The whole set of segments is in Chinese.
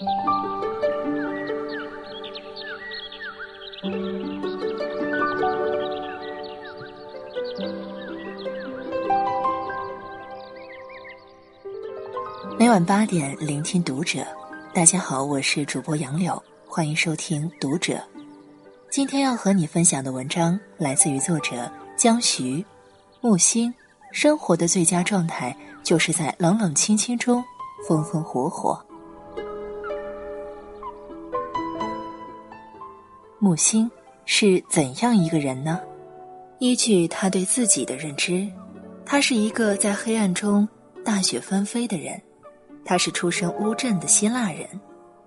每晚八点，聆听读者。大家好，我是主播杨柳，欢迎收听读者。今天要和你分享的文章来自于作者江徐。木星，生活的最佳状态就是在冷冷清清中风风火火。木星是怎样一个人呢？依据他对自己的认知，他是一个在黑暗中大雪纷飞的人。他是出身乌镇的希腊人，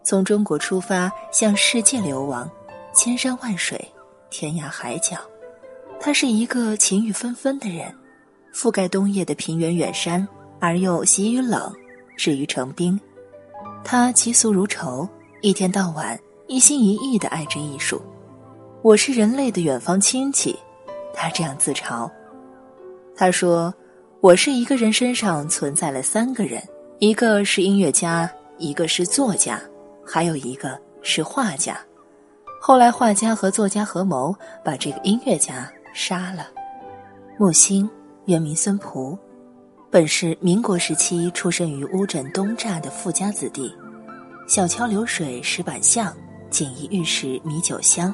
从中国出发向世界流亡，千山万水，天涯海角。他是一个晴雨纷纷的人，覆盖冬夜的平原远山，而又喜于冷，至于成冰。他其俗如仇，一天到晚一心一意的爱着艺术。我是人类的远方亲戚，他这样自嘲。他说：“我是一个人身上存在了三个人。”一个是音乐家，一个是作家，还有一个是画家。后来画家和作家合谋把这个音乐家杀了。木星原名孙璞，本是民国时期出生于乌镇东栅的富家子弟，小桥流水石板巷，锦衣玉食米酒香，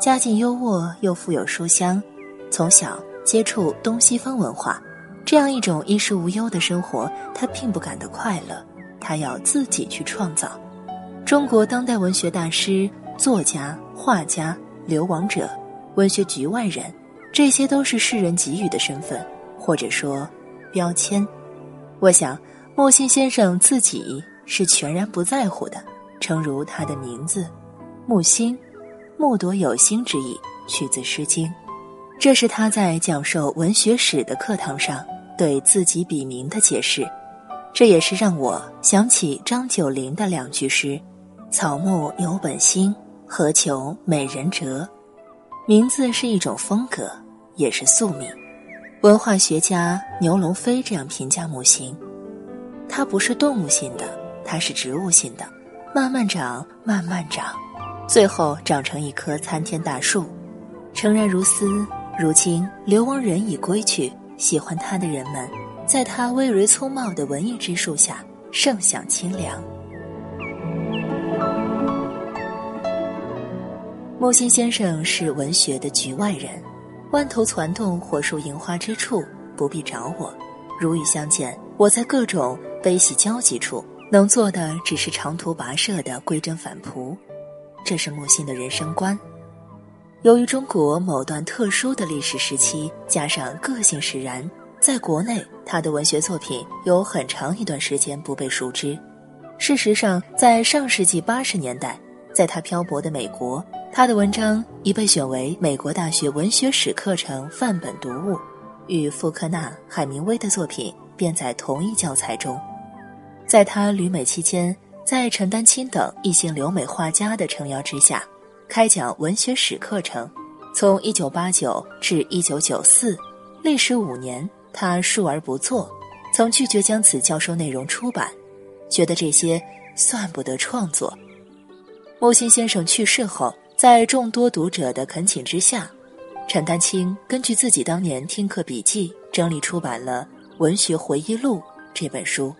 家境优渥又富有书香，从小接触东西方文化。这样一种衣食无忧的生活，他并不感到快乐。他要自己去创造。中国当代文学大师、作家、画家、流亡者、文学局外人，这些都是世人给予的身份，或者说标签。我想，木心先生自己是全然不在乎的。诚如他的名字“木星”，木朵有心之意，取自《诗经》。这是他在讲授文学史的课堂上。对自己笔名的解释，这也是让我想起张九龄的两句诗：“草木有本心，何求美人折。”名字是一种风格，也是宿命。文化学家牛龙飞这样评价木星：它不是动物性的，它是植物性的，慢慢长，慢慢长，最后长成一棵参天大树。诚然如斯，如今流亡人已归去。喜欢他的人们，在他葳蕤粗茂的文艺之树下，盛享清凉。木心先生是文学的局外人，弯头攒动火树银花之处，不必找我。如遇相见，我在各种悲喜交集处，能做的只是长途跋涉的归真返璞。这是木心的人生观。由于中国某段特殊的历史时期，加上个性使然，在国内他的文学作品有很长一段时间不被熟知。事实上，在上世纪八十年代，在他漂泊的美国，他的文章已被选为美国大学文学史课程范本读物，与福克纳、海明威的作品编在同一教材中。在他旅美期间，在陈丹青等一行留美画家的撑腰之下。开讲文学史课程，从一九八九至一九九四，历时五年。他述而不作，曾拒绝将此教授内容出版，觉得这些算不得创作。木心先生去世后，在众多读者的恳请之下，陈丹青根据自己当年听课笔记整理出版了《文学回忆录》这本书。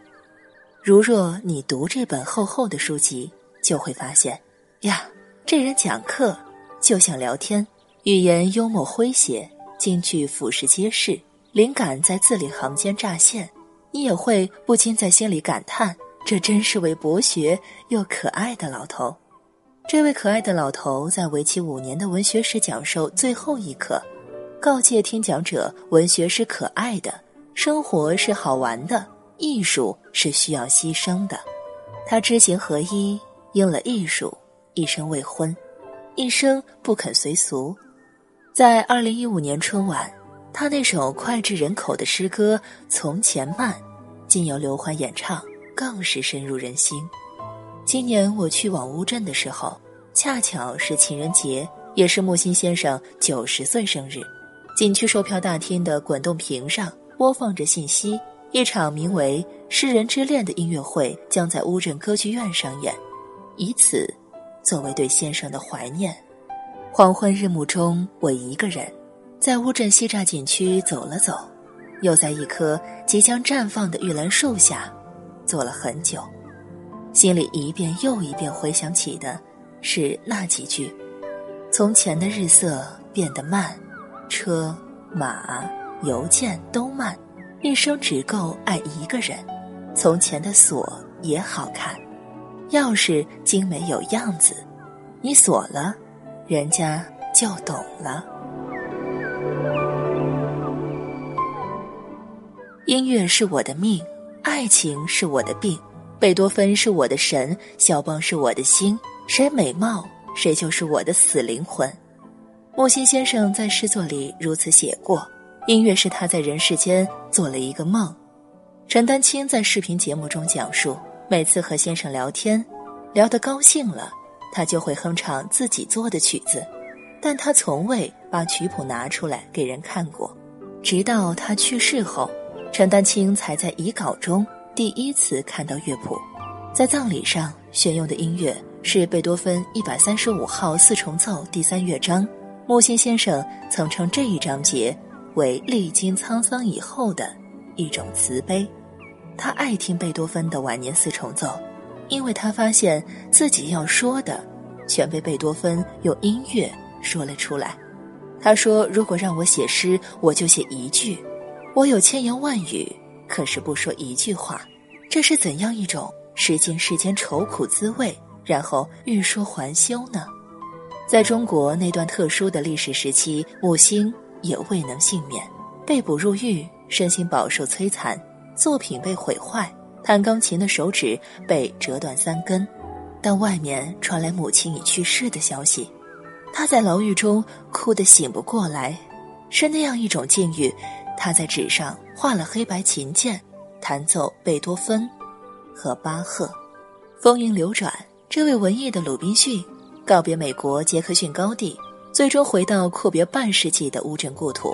如若你读这本厚厚的书籍，就会发现，呀。这人讲课就像聊天，语言幽默诙谐，金句俯拾皆是，灵感在字里行间乍现，你也会不禁在心里感叹：这真是位博学又可爱的老头。这位可爱的老头在为期五年的文学史讲授最后一课，告诫听讲者：文学是可爱的，生活是好玩的，艺术是需要牺牲的。他知行合一，应了艺术。一生未婚，一生不肯随俗。在二零一五年春晚，他那首脍炙人口的诗歌《从前慢》，经由刘欢演唱，更是深入人心。今年我去往乌镇的时候，恰巧是情人节，也是木心先生九十岁生日。景区售票大厅的滚动屏上播放着信息：一场名为《诗人之恋》的音乐会将在乌镇歌剧院上演。以此作为对先生的怀念。黄昏日暮中，我一个人在乌镇西栅景区走了走，又在一棵即将绽放的玉兰树下坐了很久，心里一遍又一遍回想起的是那几句：从前的日色变得慢，车马邮件都慢，一生只够爱一个人。从前的锁也好看，钥匙精美有样子，你锁了。人家就懂了。音乐是我的命，爱情是我的病，贝多芬是我的神，肖邦是我的心。谁美貌，谁就是我的死灵魂。木心先生在诗作里如此写过：音乐是他在人世间做了一个梦。陈丹青在视频节目中讲述，每次和先生聊天，聊得高兴了。他就会哼唱自己做的曲子，但他从未把曲谱拿出来给人看过。直到他去世后，陈丹青才在遗稿中第一次看到乐谱。在葬礼上选用的音乐是贝多芬一百三十五号四重奏第三乐章。木心先生曾称这一章节为历经沧桑以后的一种慈悲。他爱听贝多芬的晚年四重奏。因为他发现自己要说的，全被贝多芬用音乐说了出来。他说：“如果让我写诗，我就写一句。我有千言万语，可是不说一句话。这是怎样一种识尽世间愁苦滋味，然后欲说还休呢？”在中国那段特殊的历史时期，木心也未能幸免，被捕入狱，身心饱受摧残，作品被毁坏。弹钢琴的手指被折断三根，但外面传来母亲已去世的消息，他在牢狱中哭得醒不过来，是那样一种境遇。他在纸上画了黑白琴键，弹奏贝多芬和巴赫。风云流转，这位文艺的鲁滨逊告别美国杰克逊高地，最终回到阔别半世纪的乌镇故土，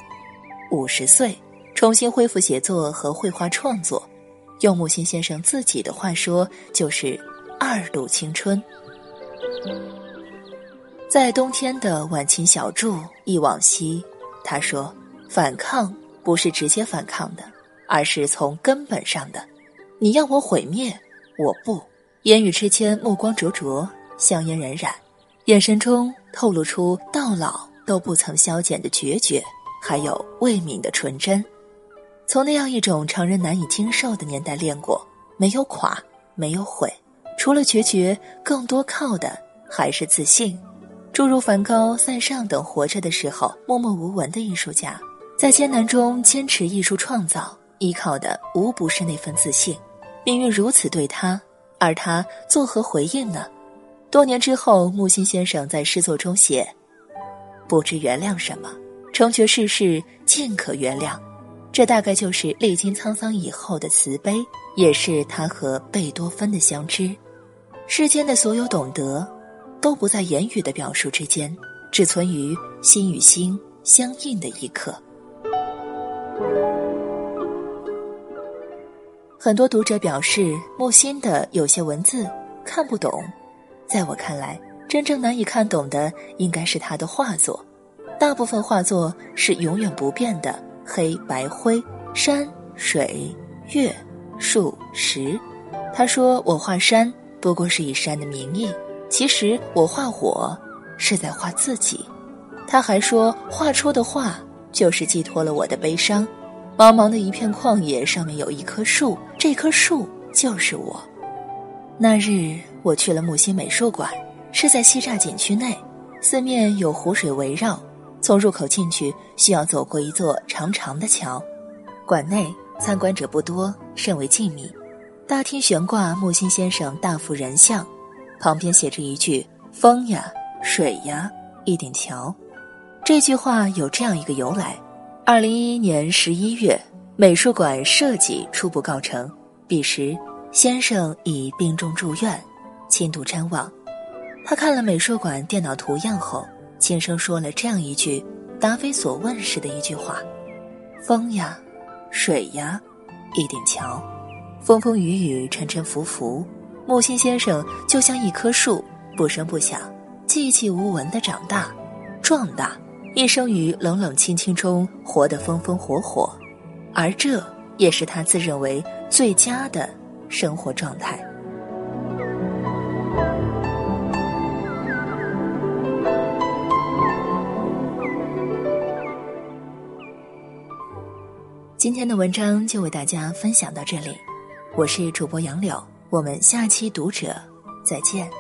五十岁重新恢复写作和绘画创作。用木心先生自己的话说，就是二度青春。在冬天的晚晴小筑忆往昔，他说：“反抗不是直接反抗的，而是从根本上的。你要我毁灭，我不。”言语之间，目光灼灼，香烟冉冉，眼神中透露出到老都不曾消减的决绝，还有未泯的纯真。从那样一种常人难以经受的年代练过，没有垮，没有毁，除了决绝，更多靠的还是自信。诸如梵高、塞尚等活着的时候默默无闻的艺术家，在艰难中坚持艺术创造，依靠的无不是那份自信。命运如此对他，而他作何回应呢？多年之后，木心先生在诗作中写：“不知原谅什么，成全世事尽可原谅。”这大概就是历经沧桑以后的慈悲，也是他和贝多芬的相知。世间的所有懂得，都不在言语的表述之间，只存于心与心相应的一刻。很多读者表示，木心的有些文字看不懂。在我看来，真正难以看懂的应该是他的画作。大部分画作是永远不变的。黑白灰，山水月树石。他说：“我画山，不过是以山的名义。其实我画我，是在画自己。”他还说：“画出的画，就是寄托了我的悲伤。茫茫的一片旷野，上面有一棵树，这棵树就是我。”那日我去了木心美术馆，是在西栅景区内，四面有湖水围绕。从入口进去，需要走过一座长长的桥。馆内参观者不多，甚为静谧。大厅悬挂木心先生大幅人像，旁边写着一句“风呀，水呀，一顶桥”。这句话有这样一个由来：二零一一年十一月，美术馆设计初步告成，彼时先生已病重住院，轻度瞻望。他看了美术馆电脑图样后。轻声说了这样一句答非所问似的一句话：“风呀，水呀，一顶桥。风风雨雨，沉沉浮浮。木心先生就像一棵树，不声不响、寂寂无闻的长大、壮大，一生于冷冷清清中活得风风火火，而这也是他自认为最佳的生活状态。今天的文章就为大家分享到这里，我是主播杨柳，我们下期读者再见。